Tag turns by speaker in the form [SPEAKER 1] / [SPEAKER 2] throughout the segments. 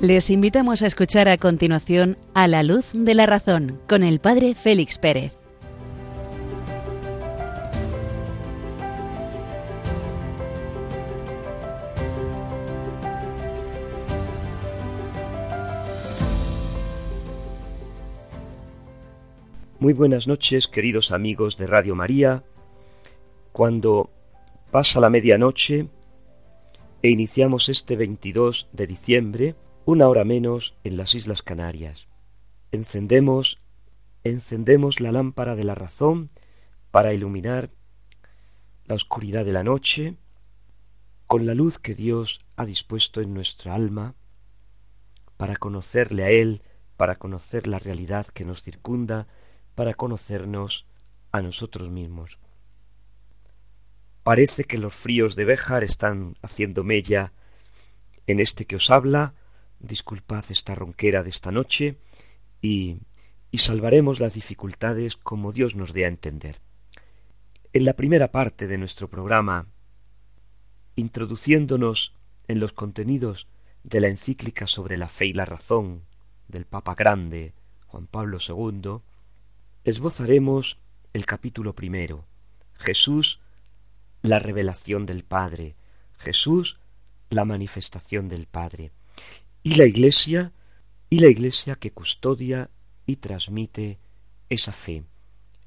[SPEAKER 1] Les invitamos a escuchar a continuación A la luz de la razón con el Padre Félix Pérez.
[SPEAKER 2] Muy buenas noches, queridos amigos de Radio María. Cuando pasa la medianoche e iniciamos este 22 de diciembre, una hora menos en las Islas Canarias. Encendemos, encendemos la lámpara de la razón para iluminar la oscuridad de la noche con la luz que Dios ha dispuesto en nuestra alma para conocerle a Él, para conocer la realidad que nos circunda, para conocernos a nosotros mismos. Parece que los fríos de Béjar están haciendo mella en este que os habla, disculpad esta ronquera de esta noche y, y salvaremos las dificultades como Dios nos dé a entender. En la primera parte de nuestro programa, introduciéndonos en los contenidos de la encíclica sobre la fe y la razón del Papa Grande, Juan Pablo II, esbozaremos el capítulo primero, Jesús, la revelación del Padre, Jesús, la manifestación del Padre y la Iglesia, y la Iglesia que custodia y transmite esa fe,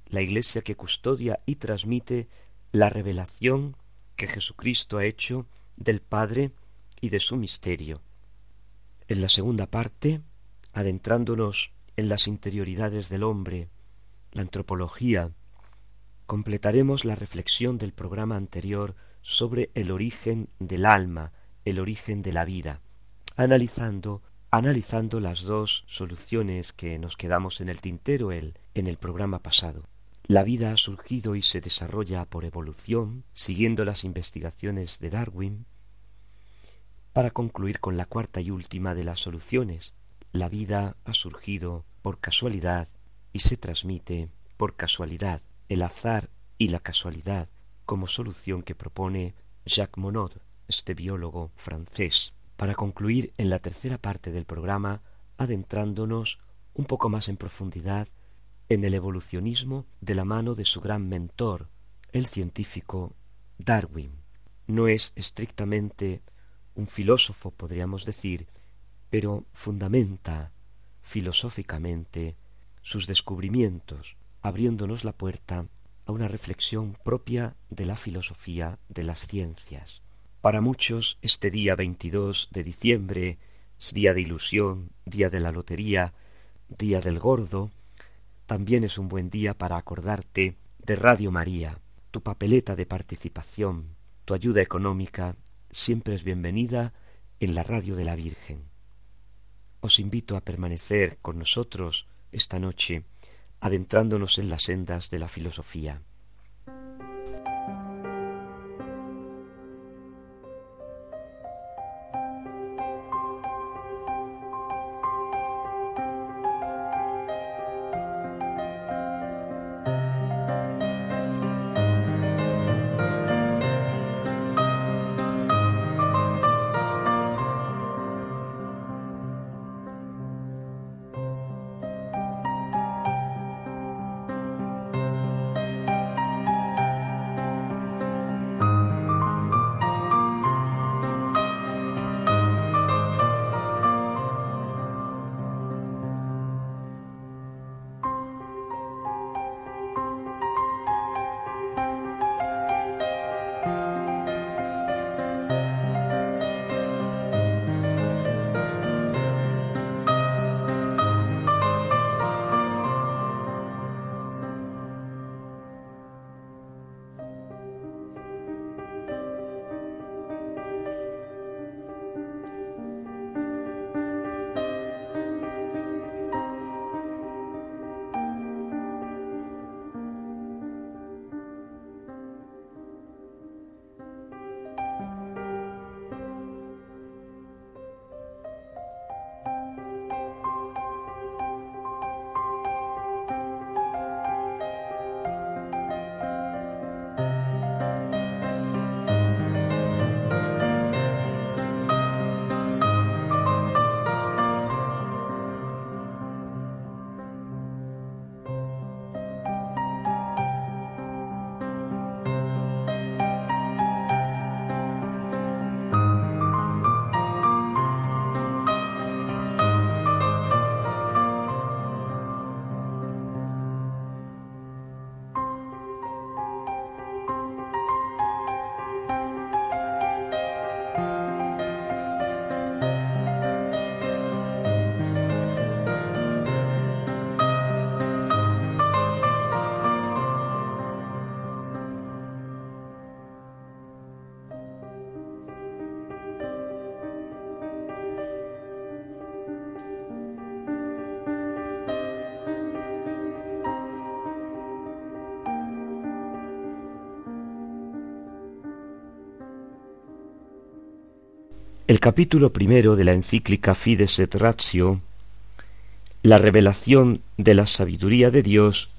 [SPEAKER 2] la Iglesia que custodia y transmite la revelación que Jesucristo ha hecho del Padre y de su misterio. En la segunda parte, adentrándonos en las interioridades del hombre, la antropología, completaremos la reflexión del programa anterior sobre el origen del alma, el origen de la vida analizando analizando las dos soluciones que nos quedamos en el tintero el, en el programa pasado. La vida ha surgido y se desarrolla por evolución, siguiendo las investigaciones de Darwin, para concluir con la cuarta y última de las soluciones. La vida ha surgido por casualidad y se transmite por casualidad, el azar y la casualidad como solución que propone Jacques Monod, este biólogo francés para concluir en la tercera parte del programa adentrándonos un poco más en profundidad en el evolucionismo de la mano de su gran mentor, el científico Darwin. No es estrictamente un filósofo, podríamos decir, pero fundamenta filosóficamente sus descubrimientos, abriéndonos la puerta a una reflexión propia de la filosofía de las ciencias. Para muchos este día 22 de diciembre es día de ilusión, día de la lotería, día del gordo. También es un buen día para acordarte de Radio María. Tu papeleta de participación, tu ayuda económica, siempre es bienvenida en la radio de la Virgen. Os invito a permanecer con nosotros esta noche, adentrándonos en las sendas de la filosofía. El capítulo primero de la encíclica Fides et Ratio, la revelación de la sabiduría de Dios,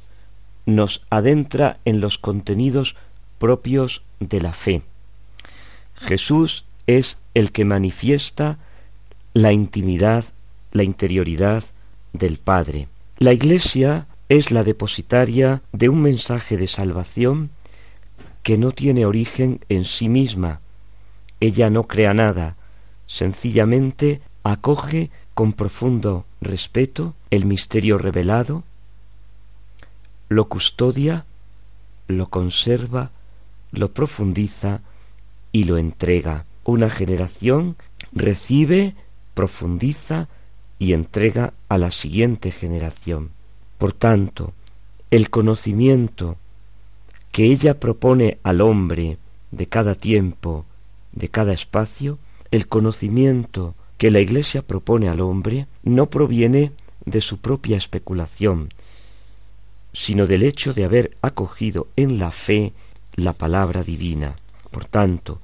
[SPEAKER 2] nos adentra en los contenidos propios de la fe. Jesús es el que manifiesta la intimidad, la interioridad del Padre. La Iglesia es la depositaria de un mensaje de salvación que no tiene origen en sí misma. Ella no crea nada, sencillamente acoge con profundo respeto el misterio revelado, lo custodia, lo conserva, lo profundiza y lo entrega. Una generación recibe, profundiza y entrega a la siguiente generación. Por tanto, el conocimiento que ella propone al hombre de cada tiempo, de cada espacio, el conocimiento que la Iglesia propone al hombre no proviene de su propia especulación, sino del hecho de haber acogido en la fe la palabra divina. Por tanto,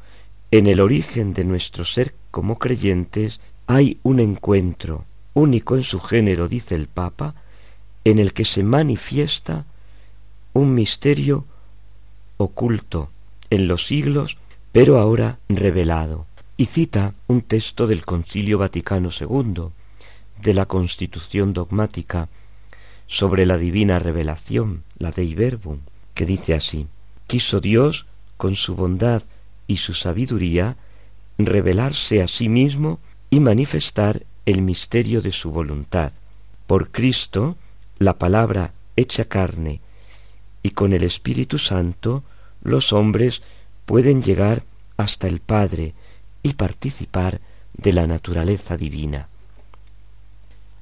[SPEAKER 2] en el origen de nuestro ser como creyentes hay un encuentro único en su género, dice el Papa, en el que se manifiesta un misterio oculto en los siglos, pero ahora revelado y cita un texto del Concilio Vaticano II, de la Constitución dogmática sobre la divina revelación, la Dei Verbum, que dice así: Quiso Dios, con su bondad y su sabiduría, revelarse a sí mismo y manifestar el misterio de su voluntad. Por Cristo, la palabra hecha carne, y con el Espíritu Santo, los hombres pueden llegar hasta el Padre, y participar de la naturaleza divina.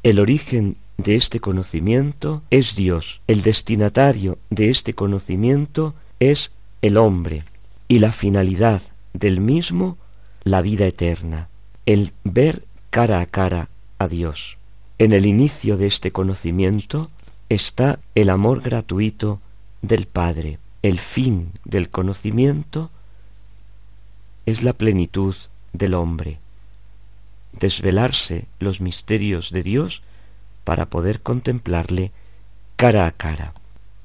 [SPEAKER 2] El origen de este conocimiento es Dios, el destinatario de este conocimiento es el hombre, y la finalidad del mismo la vida eterna, el ver cara a cara a Dios. En el inicio de este conocimiento está el amor gratuito del Padre. El fin del conocimiento es la plenitud del hombre, desvelarse los misterios de Dios para poder contemplarle cara a cara.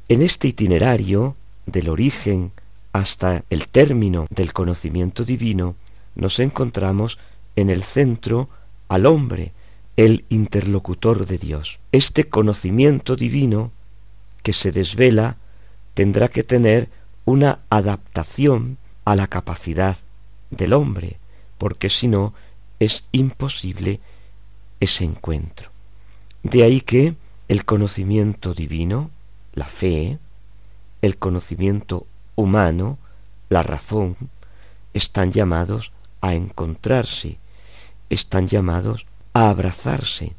[SPEAKER 2] En este itinerario del origen hasta el término del conocimiento divino, nos encontramos en el centro al hombre, el interlocutor de Dios. Este conocimiento divino que se desvela tendrá que tener una adaptación a la capacidad del hombre, porque si no es imposible ese encuentro. De ahí que el conocimiento divino, la fe, el conocimiento humano, la razón, están llamados a encontrarse, están llamados a abrazarse,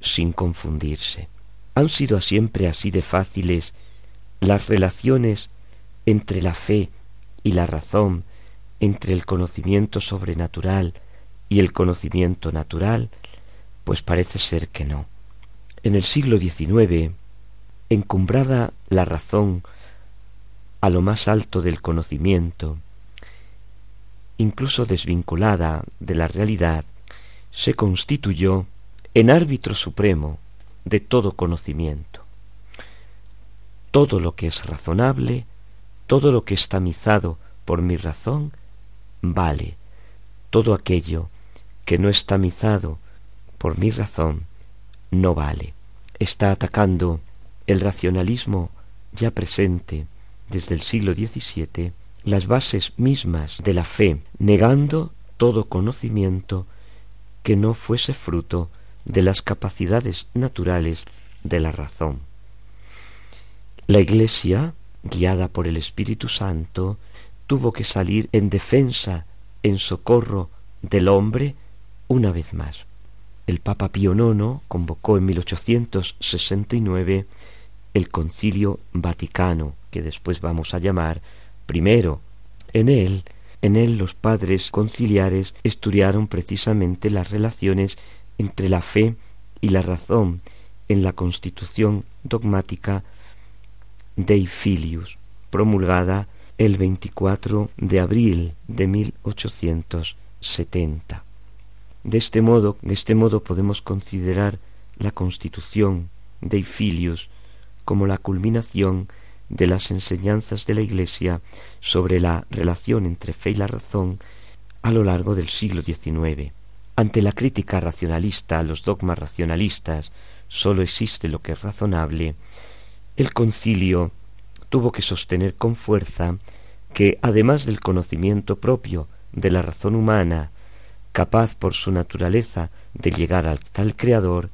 [SPEAKER 2] sin confundirse. Han sido siempre así de fáciles las relaciones entre la fe y la razón, entre el conocimiento sobrenatural y el conocimiento natural? Pues parece ser que no. En el siglo XIX, encumbrada la razón a lo más alto del conocimiento, incluso desvinculada de la realidad, se constituyó en árbitro supremo de todo conocimiento. Todo lo que es razonable, todo lo que está mizado por mi razón, vale. Todo aquello que no está mizado por mi razón no vale. Está atacando el racionalismo ya presente desde el siglo XVII las bases mismas de la fe, negando todo conocimiento que no fuese fruto de las capacidades naturales de la razón. La Iglesia, guiada por el Espíritu Santo, tuvo que salir en defensa, en socorro del hombre una vez más. El Papa Pío IX convocó en 1869 el Concilio Vaticano, que después vamos a llamar primero. En él, en él los padres conciliares estudiaron precisamente las relaciones entre la fe y la razón en la Constitución dogmática Dei Filius, promulgada el 24 de abril de 1870. 70. De este modo, de este modo podemos considerar la constitución de Filius como la culminación de las enseñanzas de la Iglesia sobre la relación entre fe y la razón a lo largo del siglo XIX. Ante la crítica racionalista a los dogmas racionalistas, sólo existe lo que es razonable, el concilio tuvo que sostener con fuerza que, además del conocimiento propio de la razón humana, capaz por su naturaleza de llegar al tal Creador,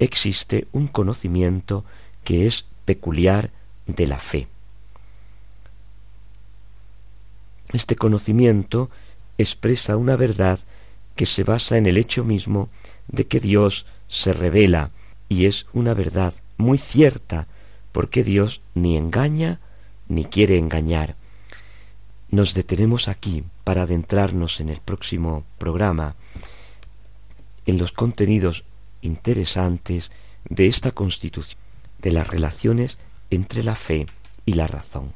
[SPEAKER 2] existe un conocimiento que es peculiar de la fe. Este conocimiento expresa una verdad que se basa en el hecho mismo de que Dios se revela y es una verdad muy cierta porque Dios ni engaña ni quiere engañar. Nos detenemos aquí para adentrarnos en el próximo programa en los contenidos interesantes de esta constitución, de las relaciones entre la fe y la razón.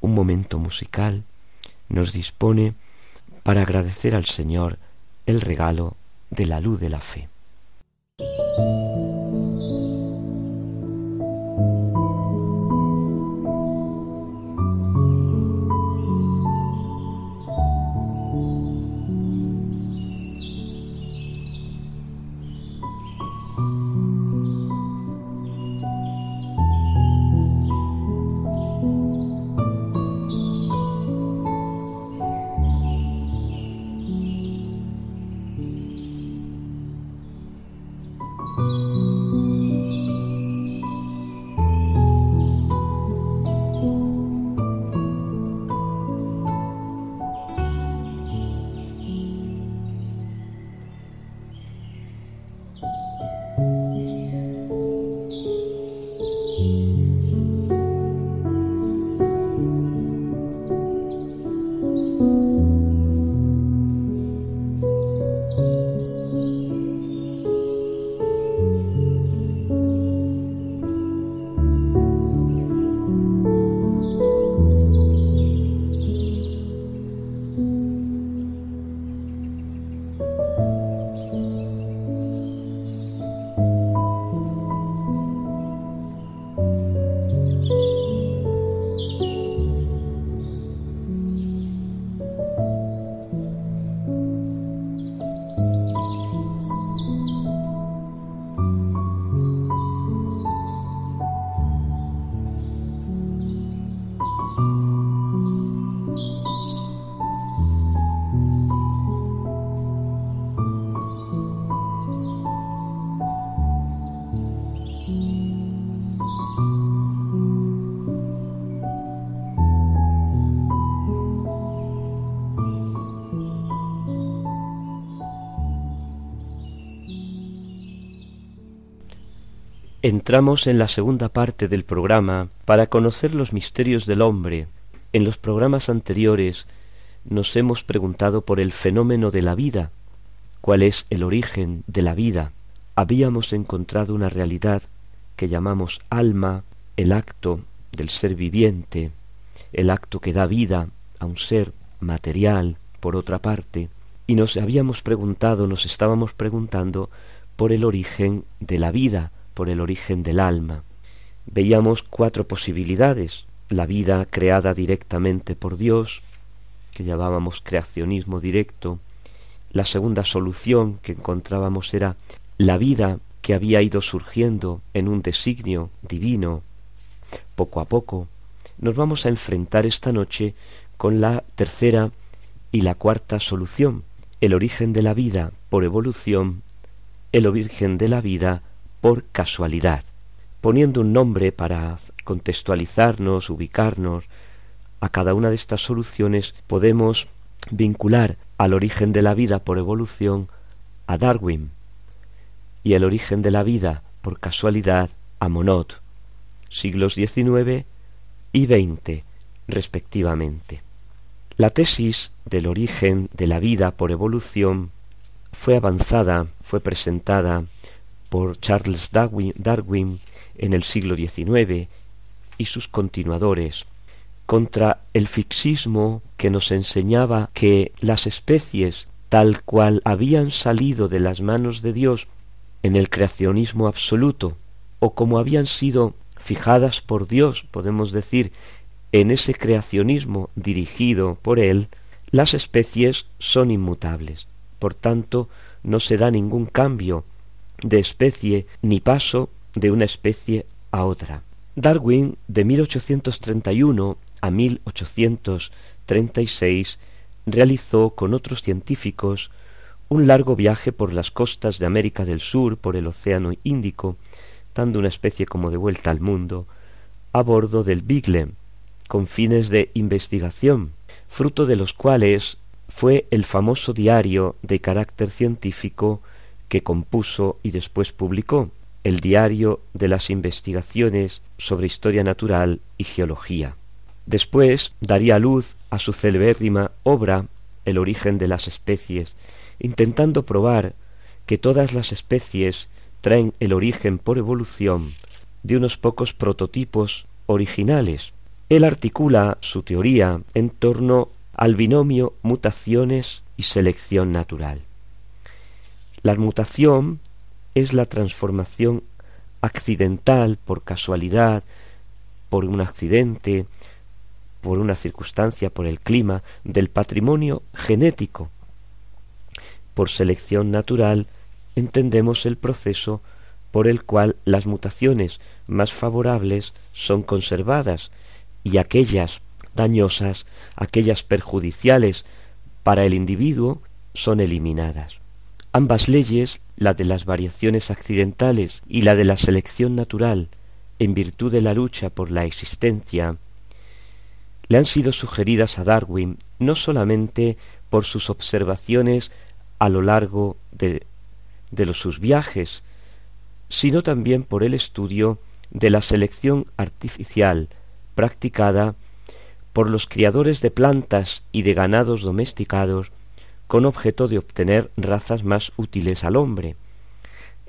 [SPEAKER 2] Un momento musical nos dispone para agradecer al Señor el regalo de la luz de la fe. Entramos en la segunda parte del programa para conocer los misterios del hombre. En los programas anteriores nos hemos preguntado por el fenómeno de la vida, cuál es el origen de la vida. Habíamos encontrado una realidad que llamamos alma, el acto del ser viviente, el acto que da vida a un ser material, por otra parte, y nos habíamos preguntado, nos estábamos preguntando por el origen de la vida, por el origen del alma. Veíamos cuatro posibilidades, la vida creada directamente por Dios, que llamábamos creacionismo directo, la segunda solución que encontrábamos era la vida que había ido surgiendo en un designio divino, poco a poco, nos vamos a enfrentar esta noche con la tercera y la cuarta solución, el origen de la vida por evolución, el origen de la vida por casualidad, poniendo un nombre para contextualizarnos, ubicarnos a cada una de estas soluciones, podemos vincular al origen de la vida por evolución a Darwin y el origen de la vida por casualidad a Monod, siglos XIX y XX respectivamente. La tesis del origen de la vida por evolución fue avanzada, fue presentada por Charles Darwin, en el siglo XIX y sus continuadores contra el fixismo que nos enseñaba que las especies tal cual habían salido de las manos de Dios en el creacionismo absoluto, o como habían sido fijadas por Dios, podemos decir, en ese creacionismo dirigido por Él, las especies son inmutables. Por tanto, no se da ningún cambio de especie ni paso de una especie a otra. Darwin, de 1831 a 1836, realizó con otros científicos un largo viaje por las costas de América del Sur, por el Océano Índico, dando una especie como de vuelta al mundo, a bordo del Bigle, con fines de investigación, fruto de los cuales fue el famoso diario de carácter científico que compuso y después publicó, el Diario de las Investigaciones sobre Historia Natural y Geología. Después daría luz a su celebérrima obra El origen de las especies, intentando probar que todas las especies traen el origen por evolución de unos pocos prototipos originales. Él articula su teoría en torno al binomio mutaciones y selección natural. La mutación es la transformación accidental por casualidad, por un accidente, por una circunstancia, por el clima, del patrimonio genético. Por selección natural entendemos el proceso por el cual las mutaciones más favorables son conservadas y aquellas dañosas, aquellas perjudiciales para el individuo, son eliminadas. Ambas leyes, la de las variaciones accidentales y la de la selección natural, en virtud de la lucha por la existencia, le han sido sugeridas a Darwin no solamente por sus observaciones a lo largo de, de los, sus viajes, sino también por el estudio de la selección artificial practicada por los criadores de plantas y de ganados domesticados con objeto de obtener razas más útiles al hombre.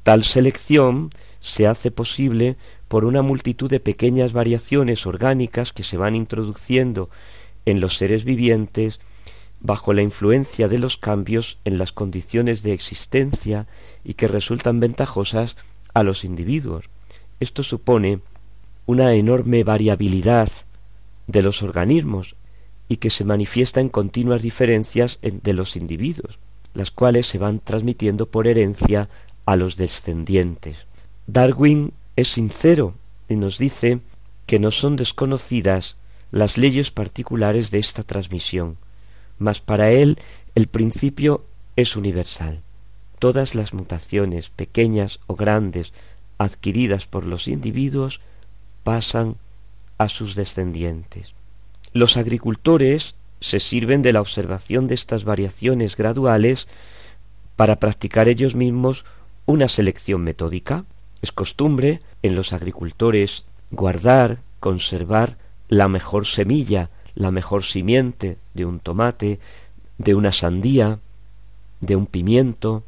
[SPEAKER 2] Tal selección se hace posible por una multitud de pequeñas variaciones orgánicas que se van introduciendo en los seres vivientes bajo la influencia de los cambios en las condiciones de existencia y que resultan ventajosas a los individuos. Esto supone una enorme variabilidad de los organismos y que se manifiesta en continuas diferencias de los individuos, las cuales se van transmitiendo por herencia a los descendientes. Darwin es sincero y nos dice que no son desconocidas las leyes particulares de esta transmisión, mas para él el principio es universal. Todas las mutaciones, pequeñas o grandes, adquiridas por los individuos, pasan a sus descendientes. Los agricultores se sirven de la observación de estas variaciones graduales para practicar ellos mismos una selección metódica. Es costumbre en los agricultores guardar, conservar la mejor semilla, la mejor simiente de un tomate, de una sandía, de un pimiento.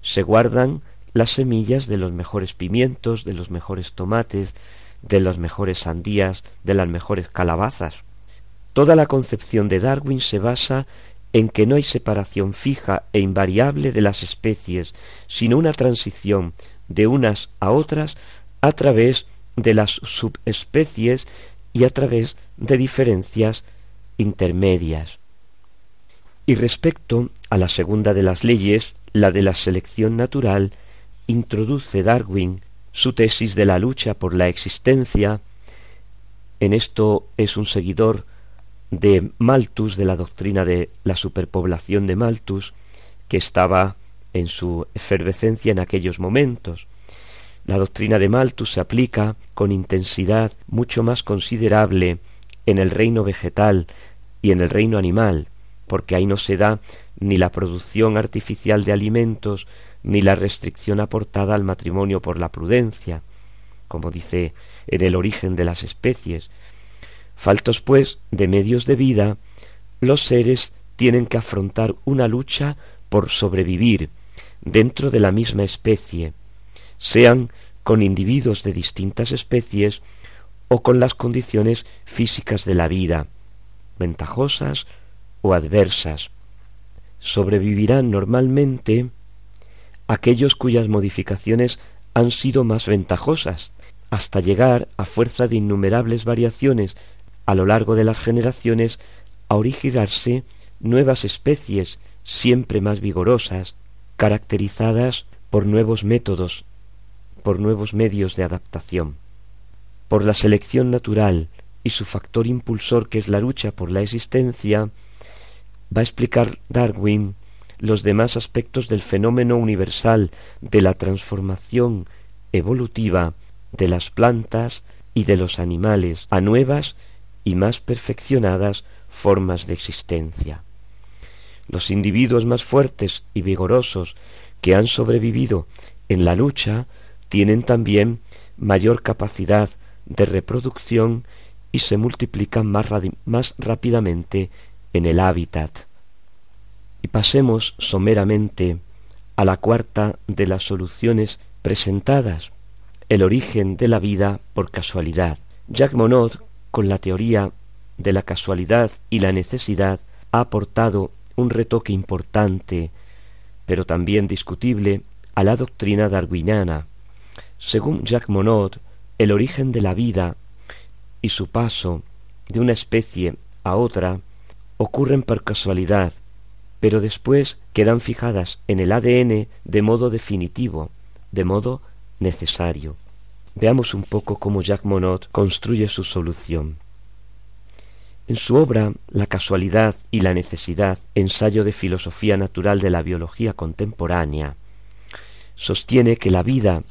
[SPEAKER 2] Se guardan las semillas de los mejores pimientos, de los mejores tomates, de las mejores sandías, de las mejores calabazas. Toda la concepción de Darwin se basa en que no hay separación fija e invariable de las especies, sino una transición de unas a otras a través de las subespecies y a través de diferencias intermedias. Y respecto a la segunda de las leyes, la de la selección natural, introduce Darwin su tesis de la lucha por la existencia. En esto es un seguidor de Malthus, de la doctrina de la superpoblación de Malthus, que estaba en su efervescencia en aquellos momentos. La doctrina de Malthus se aplica con intensidad mucho más considerable en el reino vegetal y en el reino animal, porque ahí no se da ni la producción artificial de alimentos, ni la restricción aportada al matrimonio por la prudencia, como dice en el origen de las especies, Faltos, pues, de medios de vida, los seres tienen que afrontar una lucha por sobrevivir dentro de la misma especie, sean con individuos de distintas especies o con las condiciones físicas de la vida, ventajosas o adversas. sobrevivirán normalmente aquellos cuyas modificaciones han sido más ventajosas, hasta llegar, a fuerza de innumerables variaciones a lo largo de las generaciones, a originarse nuevas especies siempre más vigorosas, caracterizadas por nuevos métodos, por nuevos medios de adaptación. Por la selección natural y su factor impulsor que es la lucha por la existencia, va a explicar Darwin los demás aspectos del fenómeno universal de la transformación evolutiva de las plantas y de los animales a nuevas y más perfeccionadas formas de existencia. Los individuos más fuertes y vigorosos que han sobrevivido en la lucha tienen también mayor capacidad de reproducción y se multiplican más, más rápidamente en el hábitat. Y pasemos someramente a la cuarta de las soluciones presentadas, el origen de la vida por casualidad. Jacques Monod, con la teoría de la casualidad y la necesidad, ha aportado un retoque importante, pero también discutible, a la doctrina darwiniana. Según Jacques Monod, el origen de la vida y su paso de una especie a otra ocurren por casualidad, pero después quedan fijadas en el ADN de modo definitivo, de modo necesario. Veamos un poco cómo Jacques Monod construye su solución. En su obra La casualidad y la necesidad, ensayo de filosofía natural de la biología contemporánea, sostiene que la vida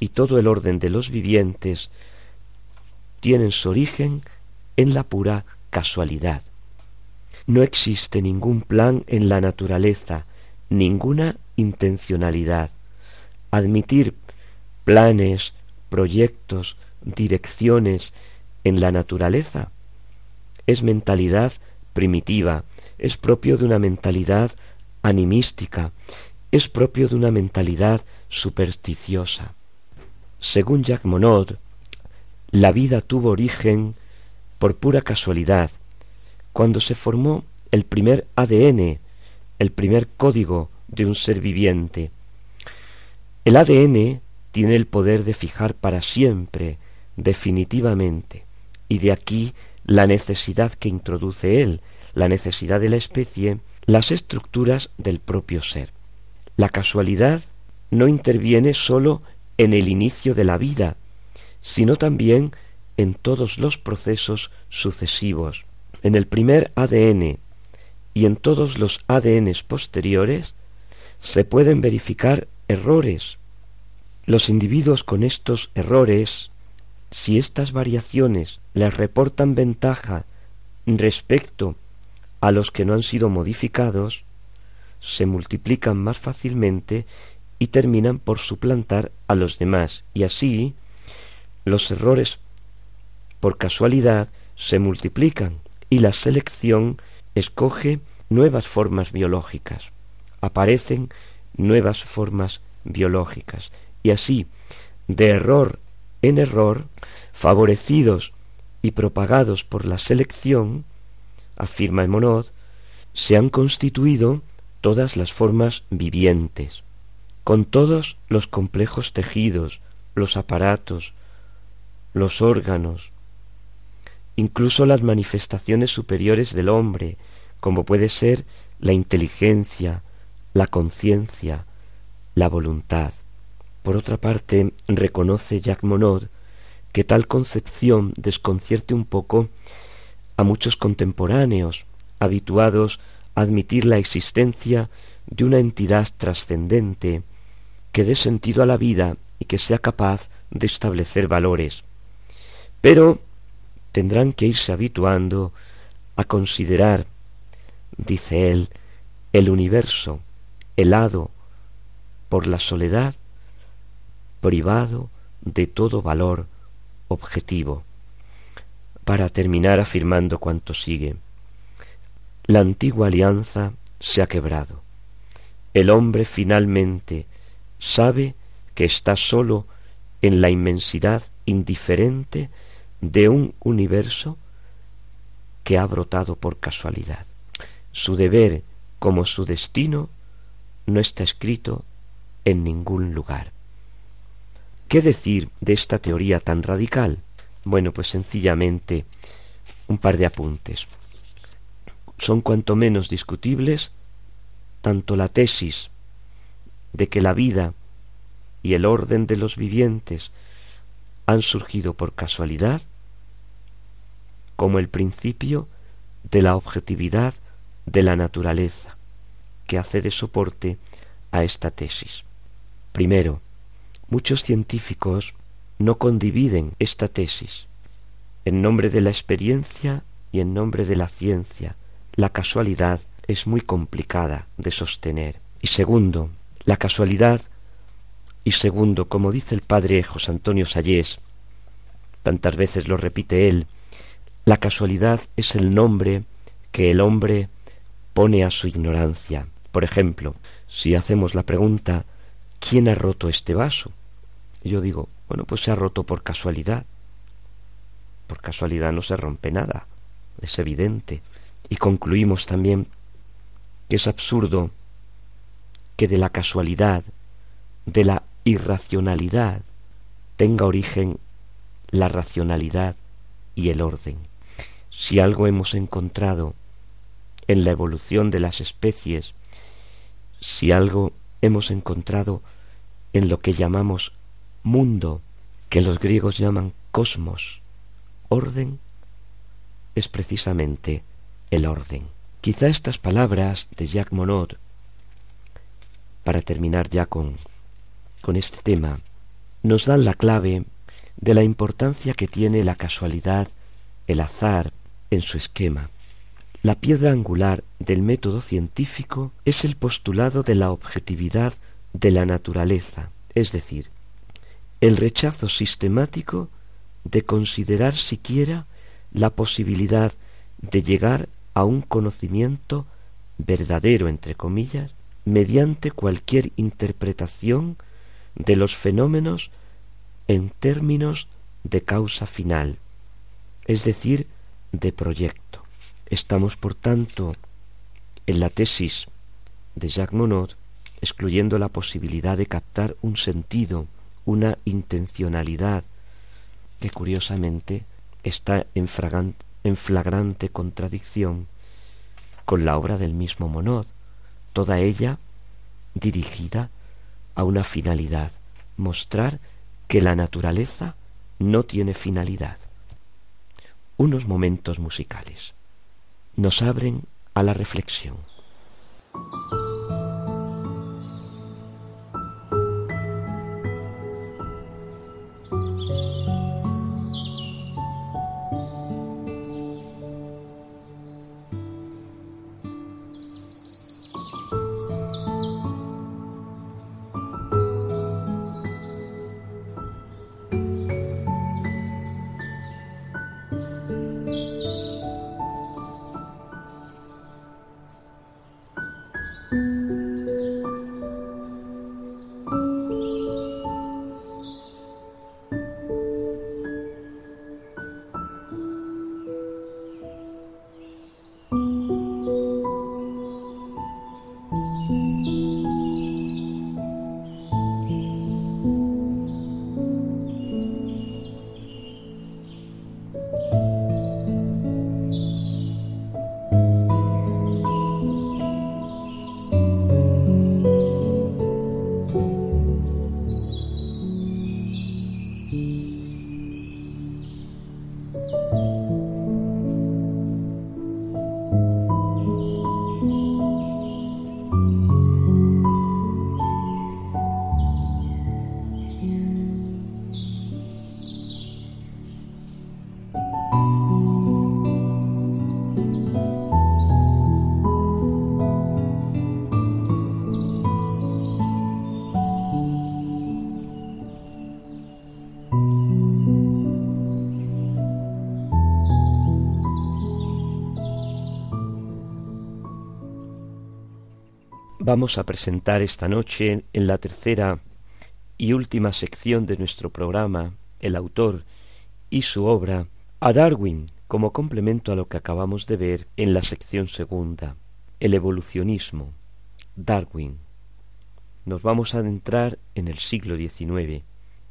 [SPEAKER 2] y todo el orden de los vivientes tienen su origen en la pura casualidad. No existe ningún plan en la naturaleza, ninguna intencionalidad. Admitir planes, proyectos, direcciones en la naturaleza es mentalidad primitiva, es propio de una mentalidad animística, es propio de una mentalidad supersticiosa. Según Jacques Monod, la vida tuvo origen por pura casualidad, cuando se formó el primer ADN, el primer código de un ser viviente. El ADN tiene el poder de fijar para siempre, definitivamente, y de aquí la necesidad que introduce él, la necesidad de la especie, las estructuras del propio ser. La casualidad no interviene sólo en el inicio de la vida, sino también en todos los procesos sucesivos. En el primer ADN y en todos los ADNs posteriores se pueden verificar errores. Los individuos con estos errores si estas variaciones les reportan ventaja respecto a los que no han sido modificados, se multiplican más fácilmente y terminan por suplantar a los demás, y así los errores por casualidad se multiplican y la selección escoge nuevas formas biológicas, aparecen nuevas formas biológicas, y así, de error en error, favorecidos y propagados por la selección, afirma Monod, se han constituido todas las formas vivientes, con todos los complejos tejidos, los aparatos, los órganos, incluso las manifestaciones superiores del hombre, como puede ser la inteligencia, la conciencia, la voluntad. Por otra parte, reconoce Jacques Monod que tal concepción desconcierte un poco a muchos contemporáneos, habituados a admitir la existencia de una entidad trascendente que dé sentido a la vida y que sea capaz de establecer valores. Pero tendrán que irse habituando a considerar, dice él, el universo helado por la soledad privado de todo valor objetivo, para terminar afirmando cuanto sigue. La antigua alianza se ha quebrado. El hombre finalmente sabe que está solo en la inmensidad indiferente de un universo que ha brotado por casualidad. Su deber como su destino no está escrito en ningún lugar. ¿Qué decir de esta teoría tan radical? Bueno, pues sencillamente un par de apuntes. Son cuanto menos discutibles tanto la tesis de que la vida y el orden de los vivientes han surgido por casualidad, como el principio de la objetividad de la naturaleza, que hace de soporte a esta tesis. Primero, muchos científicos no condividen esta tesis. En nombre de la experiencia y en nombre de la ciencia, la casualidad es muy complicada de sostener. Y segundo, la casualidad, y segundo, como dice el padre José Antonio Sayés, tantas veces lo repite él, la casualidad es el nombre que el hombre pone a su ignorancia. Por ejemplo, si hacemos la pregunta ¿quién ha roto este vaso? Yo digo, bueno, pues se ha roto por casualidad. Por casualidad no se rompe nada, es evidente. Y concluimos también que es absurdo que de la casualidad, de la irracionalidad, tenga origen la racionalidad y el orden. Si algo hemos encontrado en la evolución de las especies, si algo hemos encontrado en lo que llamamos mundo, que los griegos llaman cosmos, orden, es precisamente el orden. Quizá estas palabras de Jacques Monod, para terminar ya con, con este tema, nos dan la clave de la importancia que tiene la casualidad, el azar, en su esquema. La piedra angular del método científico es el postulado de la objetividad de la naturaleza, es decir, el rechazo sistemático de considerar siquiera la posibilidad de llegar a un conocimiento verdadero, entre comillas, mediante cualquier interpretación de los fenómenos en términos de causa final, es decir, de proyecto. Estamos, por tanto, en la tesis de Jacques Monod, excluyendo la posibilidad de captar un sentido, una intencionalidad, que curiosamente está en, en flagrante contradicción con la obra del mismo Monod, toda ella dirigida a una finalidad, mostrar que la naturaleza no tiene finalidad. Unos momentos musicales nos abren a la reflexión. Vamos a presentar esta noche en la tercera y última sección de nuestro programa, el autor y su obra, a Darwin como complemento a lo que acabamos de ver en la sección segunda. El evolucionismo. Darwin. Nos vamos a adentrar en el siglo XIX.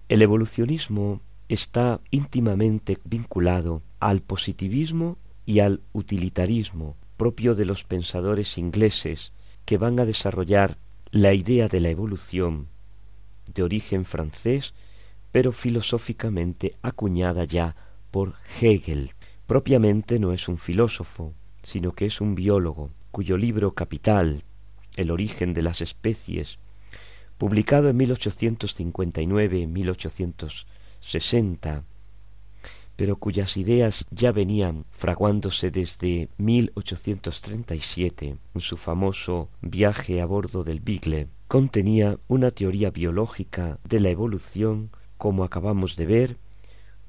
[SPEAKER 2] El evolucionismo está íntimamente vinculado al positivismo y al utilitarismo propio de los pensadores ingleses que van a desarrollar la idea de la evolución de origen francés, pero filosóficamente acuñada ya por Hegel. Propiamente no es un filósofo, sino que es un biólogo, cuyo libro capital, El origen de las especies, publicado en 1859-1860, pero cuyas ideas ya venían fraguándose desde 1837 en su famoso viaje a bordo del Beagle, contenía una teoría biológica de la evolución, como acabamos de ver,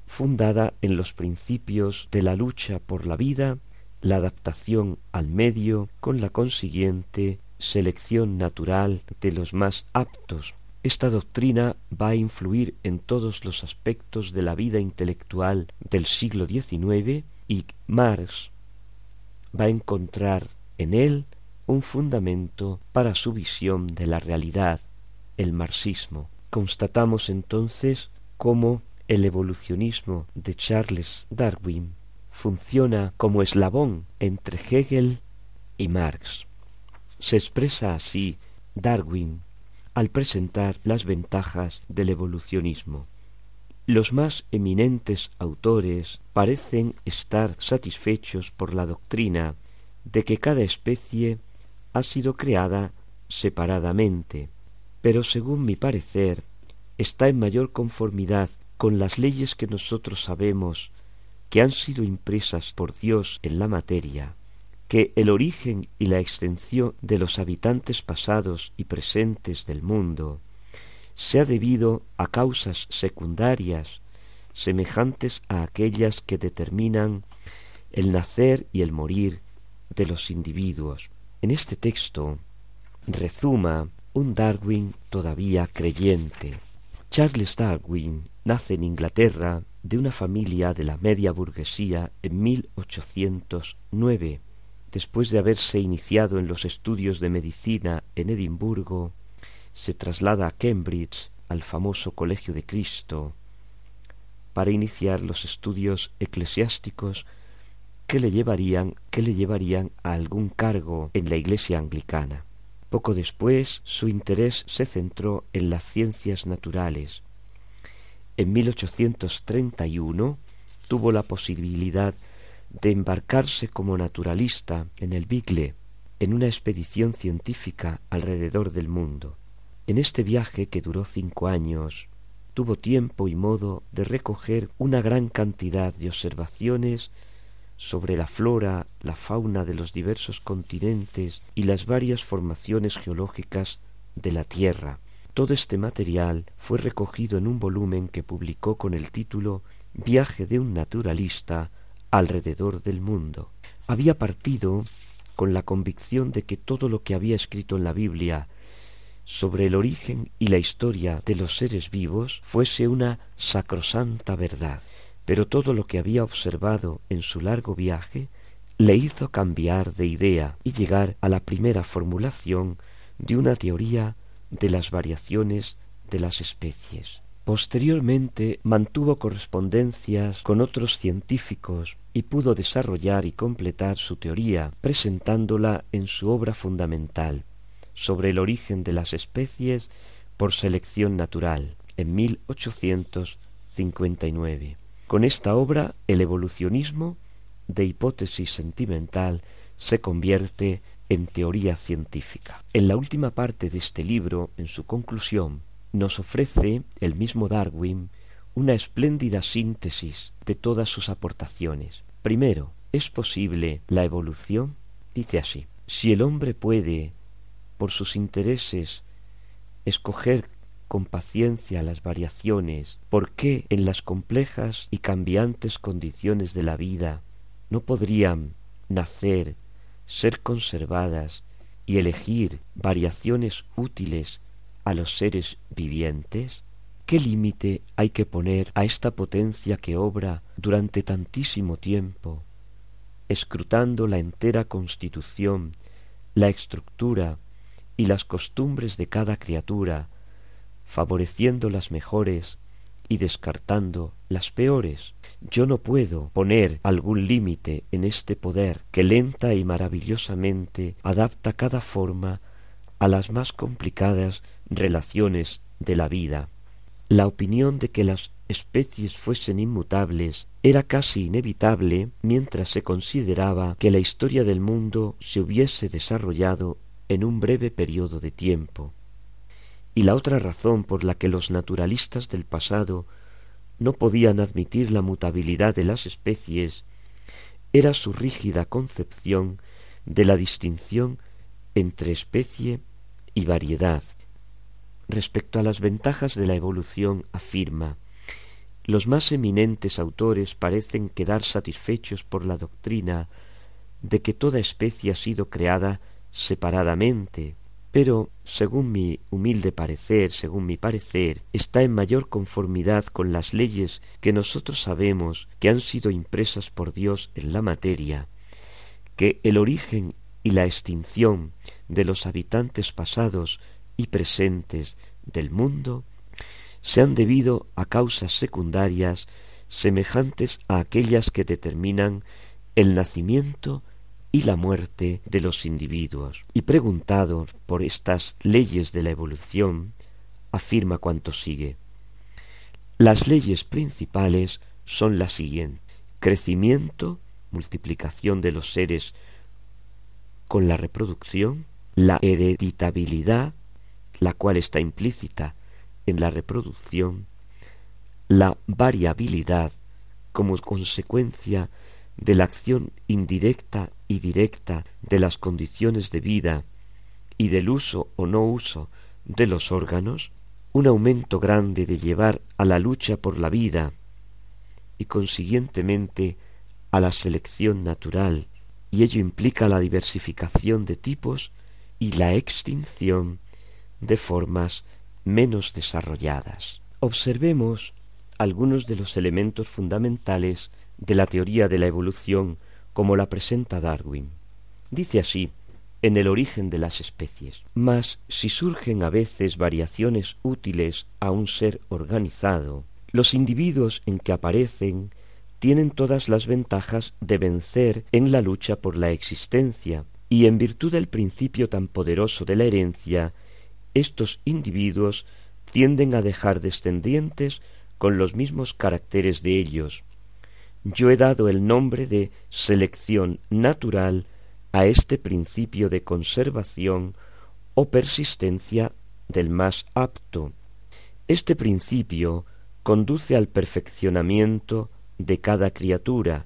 [SPEAKER 2] fundada en los principios de la lucha por la vida, la adaptación al medio, con la consiguiente selección natural de los más aptos esta doctrina va a influir en todos los aspectos de la vida intelectual del siglo XIX y Marx va a encontrar en él un fundamento para su visión de la realidad, el marxismo. Constatamos entonces cómo el evolucionismo de Charles Darwin funciona como eslabón entre Hegel y Marx. Se expresa así Darwin al presentar las ventajas del evolucionismo. Los más eminentes autores parecen estar satisfechos por la doctrina de que cada especie ha sido creada separadamente, pero según mi parecer está en mayor conformidad con las leyes que nosotros sabemos que han sido impresas por Dios en la materia, que el origen y la extensión de los habitantes pasados y presentes del mundo se ha debido a causas secundarias semejantes a aquellas que determinan el nacer y el morir de los individuos. En este texto rezuma un Darwin todavía creyente. Charles Darwin nace en Inglaterra de una familia de la media burguesía en 1809 después de haberse iniciado en los estudios de medicina en Edimburgo, se traslada a Cambridge, al famoso Colegio de Cristo, para iniciar los estudios eclesiásticos que le llevarían, que le llevarían a algún cargo en la Iglesia anglicana. Poco después su interés se centró en las ciencias naturales. En 1831 tuvo la posibilidad de embarcarse como naturalista en el Bigle en una expedición científica alrededor del mundo. En este viaje, que duró cinco años, tuvo tiempo y modo de recoger una gran cantidad de observaciones sobre la flora, la fauna de los diversos continentes y las varias formaciones geológicas de la Tierra. Todo este material fue recogido en un volumen que publicó con el título Viaje de un naturalista alrededor del mundo. Había partido con la convicción de que todo lo que había escrito en la Biblia sobre el origen y la historia de los seres vivos fuese una sacrosanta verdad, pero todo lo que había observado en su largo viaje le hizo cambiar de idea y llegar a la primera formulación de una teoría de las variaciones de las especies. Posteriormente mantuvo correspondencias con otros científicos y pudo desarrollar y completar su teoría presentándola en su obra fundamental sobre el origen de las especies por selección natural en 1859. Con esta obra el evolucionismo de hipótesis sentimental se convierte en teoría científica. En la última parte de este libro, en su conclusión, nos ofrece el mismo Darwin una espléndida síntesis de todas sus aportaciones. Primero, ¿es posible la evolución? Dice así, si el hombre puede, por sus intereses, escoger con paciencia las variaciones, ¿por qué en las complejas y cambiantes condiciones de la vida no podrían nacer, ser conservadas y elegir variaciones útiles a los seres vivientes? ¿Qué límite hay que poner a esta potencia que obra durante tantísimo tiempo, escrutando la entera constitución la estructura y las costumbres de cada criatura, favoreciendo las mejores y descartando las peores. Yo no puedo poner algún límite en este poder que lenta y maravillosamente adapta cada forma a las más complicadas relaciones de la vida. La opinión de que las especies fuesen inmutables era casi inevitable mientras se consideraba que la historia del mundo se hubiese desarrollado en un breve periodo de tiempo. Y la otra razón por la que los naturalistas del pasado no podían admitir la mutabilidad de las especies era su rígida concepción de la distinción entre especie y variedad. Respecto a las ventajas de la evolución, afirma los más eminentes autores parecen quedar satisfechos por la doctrina de que toda especie ha sido creada separadamente, pero, según mi humilde parecer, según mi parecer, está en mayor conformidad con las leyes que nosotros sabemos que han sido impresas por Dios en la materia, que el origen y la extinción de los habitantes pasados y presentes del mundo se han debido a causas secundarias semejantes a aquellas que determinan el nacimiento y la muerte de los individuos. Y preguntado por estas leyes de la evolución, afirma cuanto sigue. Las leyes principales son las siguientes. Crecimiento, multiplicación de los seres con la reproducción, la hereditabilidad, la cual está implícita en la reproducción, la variabilidad como consecuencia de la acción indirecta y directa de las condiciones de vida y del uso o no uso de los órganos, un aumento grande de llevar a la lucha por la vida y consiguientemente a la selección natural, y ello implica la diversificación de tipos y la extinción de formas menos desarrolladas. Observemos algunos de los elementos fundamentales de la teoría de la evolución como la presenta Darwin. Dice así, en el origen de las especies. Mas si surgen a veces variaciones útiles a un ser organizado, los individuos en que aparecen tienen todas las ventajas de vencer en la lucha por la existencia, y en virtud del principio tan poderoso de la herencia, estos individuos tienden a dejar descendientes con los mismos caracteres de ellos. Yo he dado el nombre de selección natural a este principio de conservación o persistencia del más apto. Este principio conduce al perfeccionamiento de cada criatura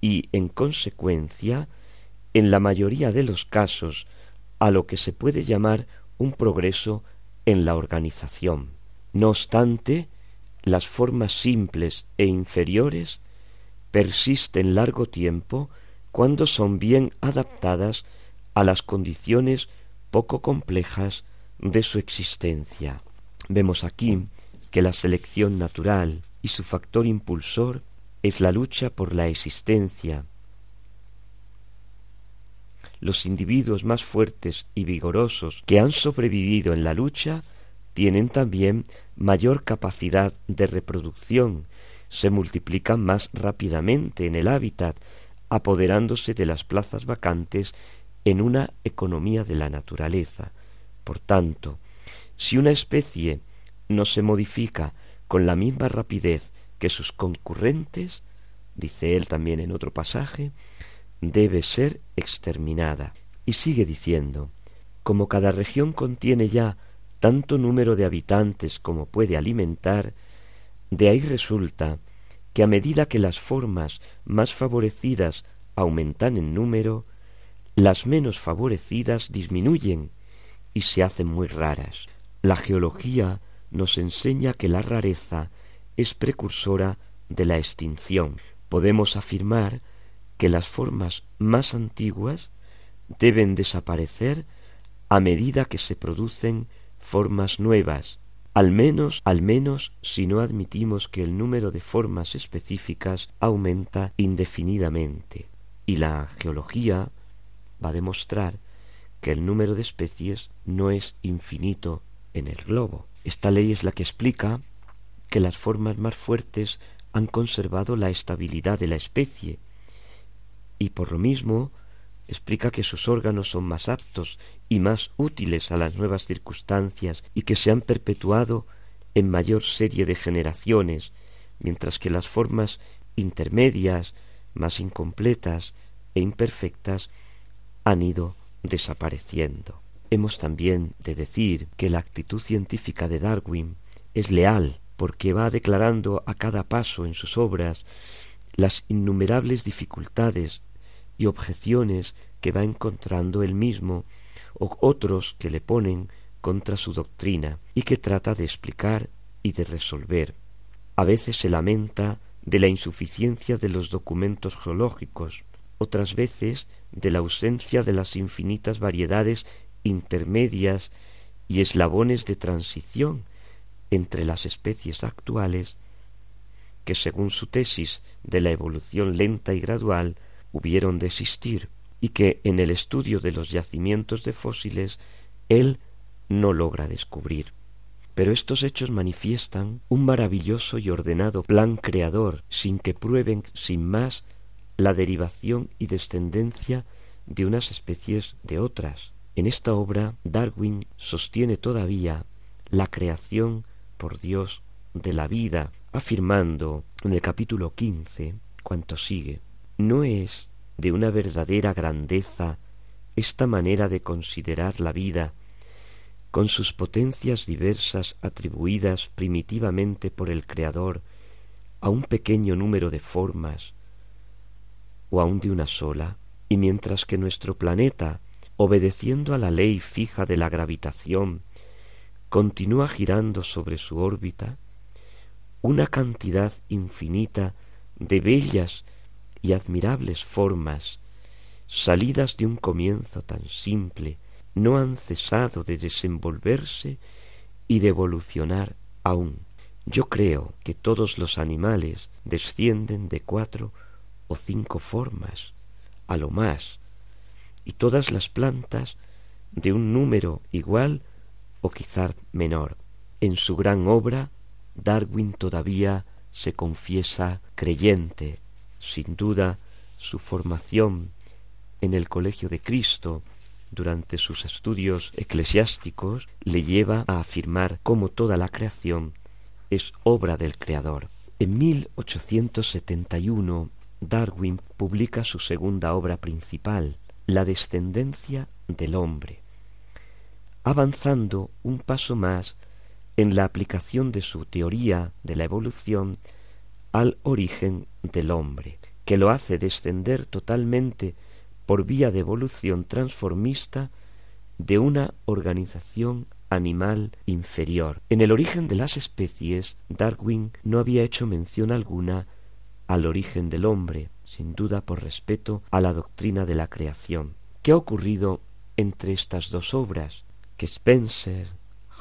[SPEAKER 2] y, en consecuencia, en la mayoría de los casos, a lo que se puede llamar un progreso en la organización. No obstante, las formas simples e inferiores persisten largo tiempo cuando son bien adaptadas a las condiciones poco complejas de su existencia. Vemos aquí que la selección natural y su factor impulsor es la lucha por la existencia, los individuos más fuertes y vigorosos que han sobrevivido en la lucha tienen también mayor capacidad de reproducción, se multiplican más rápidamente en el hábitat, apoderándose de las plazas vacantes en una economía de la naturaleza. Por tanto, si una especie no se modifica con la misma rapidez que sus concurrentes, dice él también en otro pasaje, debe ser exterminada. Y sigue diciendo, como cada región contiene ya tanto número de habitantes como puede alimentar, de ahí resulta que a medida que las formas más favorecidas aumentan en número, las menos favorecidas disminuyen y se hacen muy raras. La geología nos enseña que la rareza es precursora de la extinción. Podemos afirmar que las formas más antiguas deben desaparecer a medida que se producen formas nuevas, al menos, al menos si no admitimos que el número de formas específicas aumenta indefinidamente. Y la geología va a demostrar que el número de especies no es infinito en el globo. Esta ley es la que explica que las formas más fuertes han conservado la estabilidad de la especie y por lo mismo explica que sus órganos son más aptos y más útiles a las nuevas circunstancias y que se han perpetuado en mayor serie de generaciones, mientras que las formas intermedias, más incompletas e imperfectas, han ido desapareciendo. Hemos también de decir que la actitud científica de Darwin es leal, porque va declarando a cada paso en sus obras las innumerables dificultades y objeciones que va encontrando él mismo o otros que le ponen contra su doctrina y que trata de explicar y de resolver. A veces se lamenta de la insuficiencia de los documentos geológicos, otras veces de la ausencia de las infinitas variedades intermedias y eslabones de transición entre las especies actuales que según su tesis de la evolución lenta y gradual hubieron de existir y que en el estudio de los yacimientos de fósiles él no logra descubrir. Pero estos hechos manifiestan un maravilloso y ordenado plan creador sin que prueben sin más la derivación y descendencia de unas especies de otras. En esta obra Darwin sostiene todavía la creación por Dios de la vida, afirmando en el capítulo quince cuanto sigue no es de una verdadera grandeza esta manera de considerar la vida, con sus potencias diversas atribuidas primitivamente por el Creador a un pequeño número de formas, o aun de una sola, y mientras que nuestro planeta, obedeciendo a la ley fija de la gravitación, continúa girando sobre su órbita, una cantidad infinita de bellas y admirables formas, salidas de un comienzo tan simple, no han cesado de desenvolverse y de evolucionar aún. Yo creo que todos los animales descienden de cuatro o cinco formas, a lo más, y todas las plantas de un número igual o quizá menor. En su gran obra, Darwin todavía se confiesa creyente sin duda, su formación en el Colegio de Cristo durante sus estudios eclesiásticos le lleva a afirmar cómo toda la creación es obra del Creador. En 1871 Darwin publica su segunda obra principal, La descendencia del hombre, avanzando un paso más en la aplicación de su teoría de la evolución al origen del hombre, que lo hace descender totalmente por vía de evolución transformista de una organización animal inferior. En el origen de las especies, Darwin no había hecho mención alguna al origen del hombre, sin duda por respeto a la doctrina de la creación. ¿Qué ha ocurrido entre estas dos obras? Que Spencer,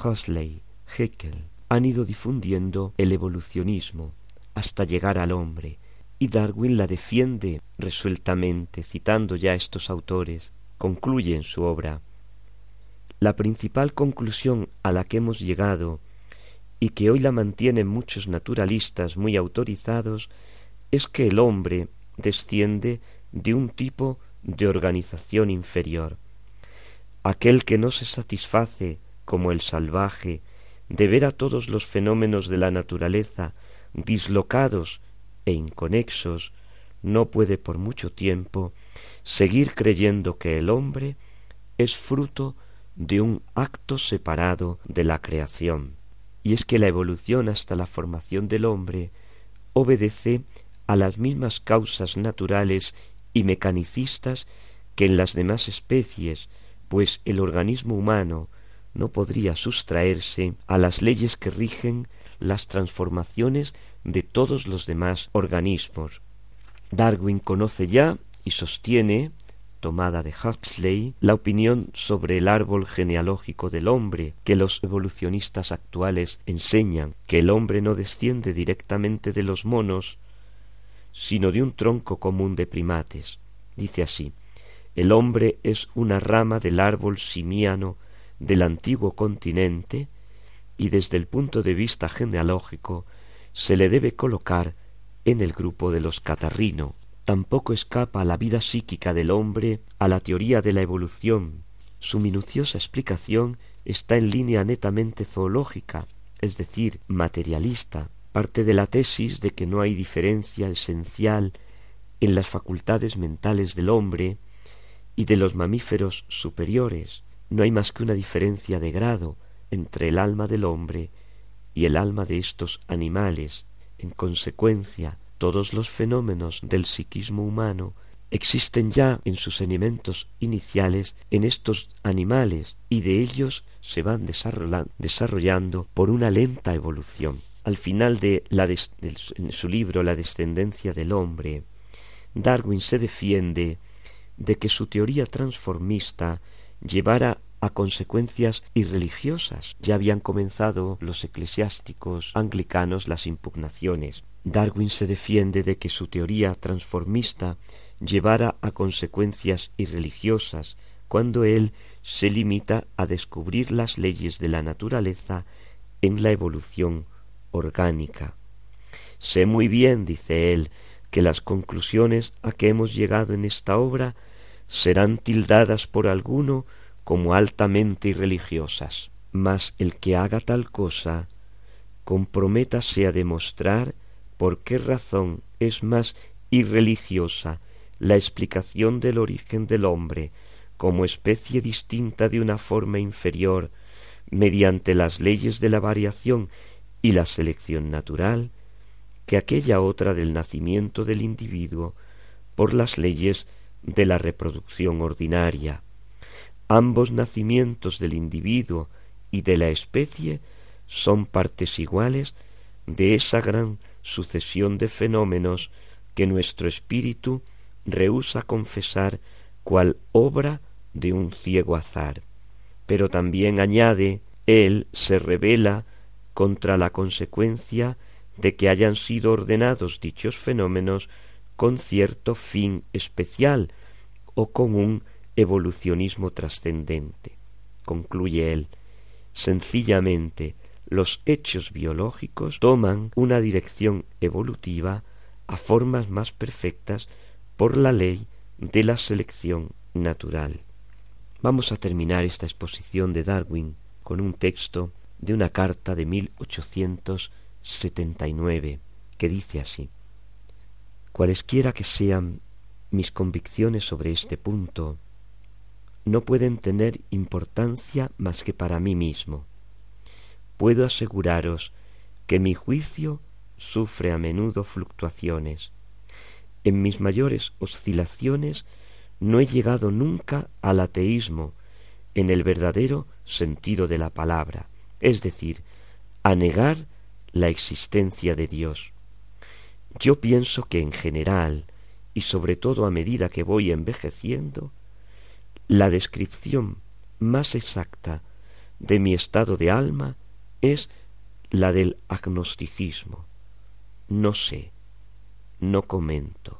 [SPEAKER 2] Huxley, Haeckel han ido difundiendo el evolucionismo, hasta llegar al hombre, y Darwin la defiende resueltamente, citando ya estos autores, concluye en su obra. La principal conclusión a la que hemos llegado, y que hoy la mantienen muchos naturalistas muy autorizados, es que el hombre desciende de un tipo de organización inferior, aquel que no se satisface, como el salvaje, de ver a todos los fenómenos de la naturaleza dislocados e inconexos, no puede por mucho tiempo seguir creyendo que el hombre es fruto de un acto separado de la creación. Y es que la evolución hasta la formación del hombre obedece a las mismas causas naturales y mecanicistas que en las demás especies, pues el organismo humano no podría sustraerse a las leyes que rigen las transformaciones de todos los demás organismos. Darwin conoce ya y sostiene, tomada de Huxley, la opinión sobre el árbol genealógico del hombre que los evolucionistas actuales enseñan que el hombre no desciende directamente de los monos, sino de un tronco común de primates. Dice así, el hombre es una rama del árbol simiano del antiguo continente y desde el punto de vista genealógico se le debe colocar en el grupo de los catarrino. Tampoco escapa la vida psíquica del hombre a la teoría de la evolución. Su minuciosa explicación está en línea netamente zoológica, es decir, materialista, parte de la tesis de que no hay diferencia esencial en las facultades mentales del hombre y de los mamíferos superiores, no hay más que una diferencia de grado entre el alma del hombre y el alma de estos animales. En consecuencia, todos los fenómenos del psiquismo humano existen ya en sus elementos iniciales en estos animales y de ellos se van desarrollando por una lenta evolución. Al final de, en su libro La descendencia del hombre, Darwin se defiende de que su teoría transformista llevara a consecuencias irreligiosas. Ya habían comenzado los eclesiásticos anglicanos las impugnaciones. Darwin se defiende de que su teoría transformista llevara a consecuencias irreligiosas cuando él se limita a descubrir las leyes de la naturaleza en la evolución orgánica. Sé muy bien, dice él, que las conclusiones a que hemos llegado en esta obra serán tildadas por alguno como altamente irreligiosas. Mas el que haga tal cosa, comprométase a demostrar por qué razón es más irreligiosa la explicación del origen del hombre como especie distinta de una forma inferior mediante las leyes de la variación y la selección natural que aquella otra del nacimiento del individuo por las leyes de la reproducción ordinaria. Ambos nacimientos del individuo y de la especie son partes iguales de esa gran sucesión de fenómenos que nuestro espíritu rehúsa confesar cual obra de un ciego azar. Pero también añade, él se revela contra la consecuencia de que hayan sido ordenados dichos fenómenos con cierto fin especial o con un evolucionismo trascendente. Concluye él, sencillamente los hechos biológicos toman una dirección evolutiva a formas más perfectas por la ley de la selección natural. Vamos a terminar esta exposición de Darwin con un texto de una carta de 1879 que dice así Cualesquiera que sean mis convicciones sobre este punto, no pueden tener importancia más que para mí mismo. Puedo aseguraros que mi juicio sufre a menudo fluctuaciones. En mis mayores oscilaciones no he llegado nunca al ateísmo en el verdadero sentido de la palabra, es decir, a negar la existencia de Dios. Yo pienso que en general, y sobre todo a medida que voy envejeciendo, la descripción más exacta de mi estado de alma es la del agnosticismo. No sé, no comento,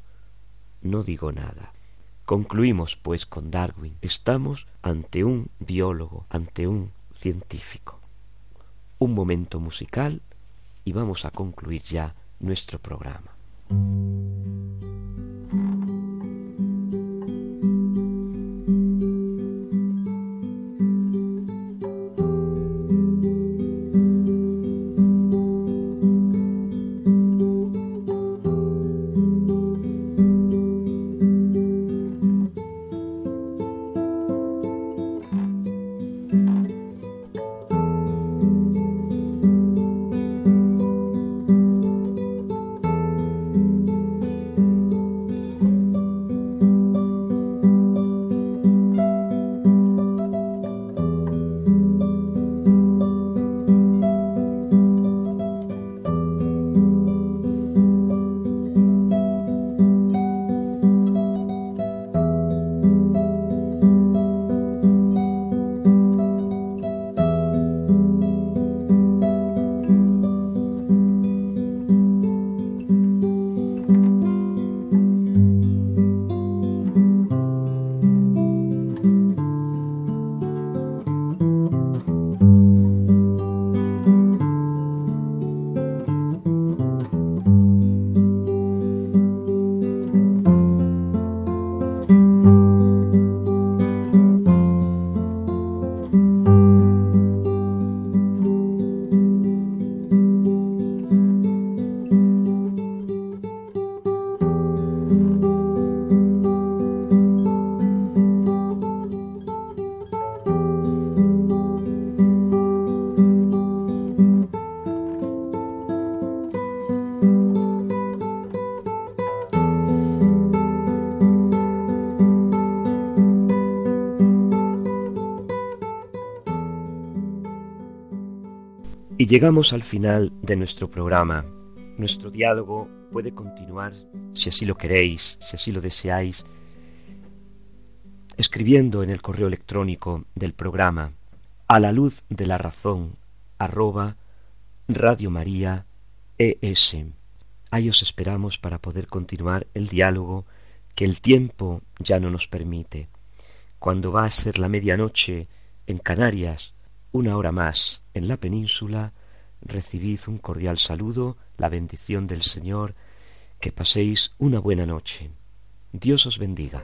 [SPEAKER 2] no digo nada. Concluimos, pues, con Darwin. Estamos ante un biólogo, ante un científico. Un momento musical y vamos a concluir ya nuestro programa. Y llegamos al final de nuestro programa. Nuestro diálogo puede continuar, si así lo queréis, si así lo deseáis, escribiendo en el correo electrónico del programa a la luz de la razón arroba Radio María ES. Ahí os esperamos para poder continuar el diálogo que el tiempo ya no nos permite. Cuando va a ser la medianoche en Canarias, una hora más en la península, recibid un cordial saludo, la bendición del Señor, que paséis una buena noche. Dios os bendiga.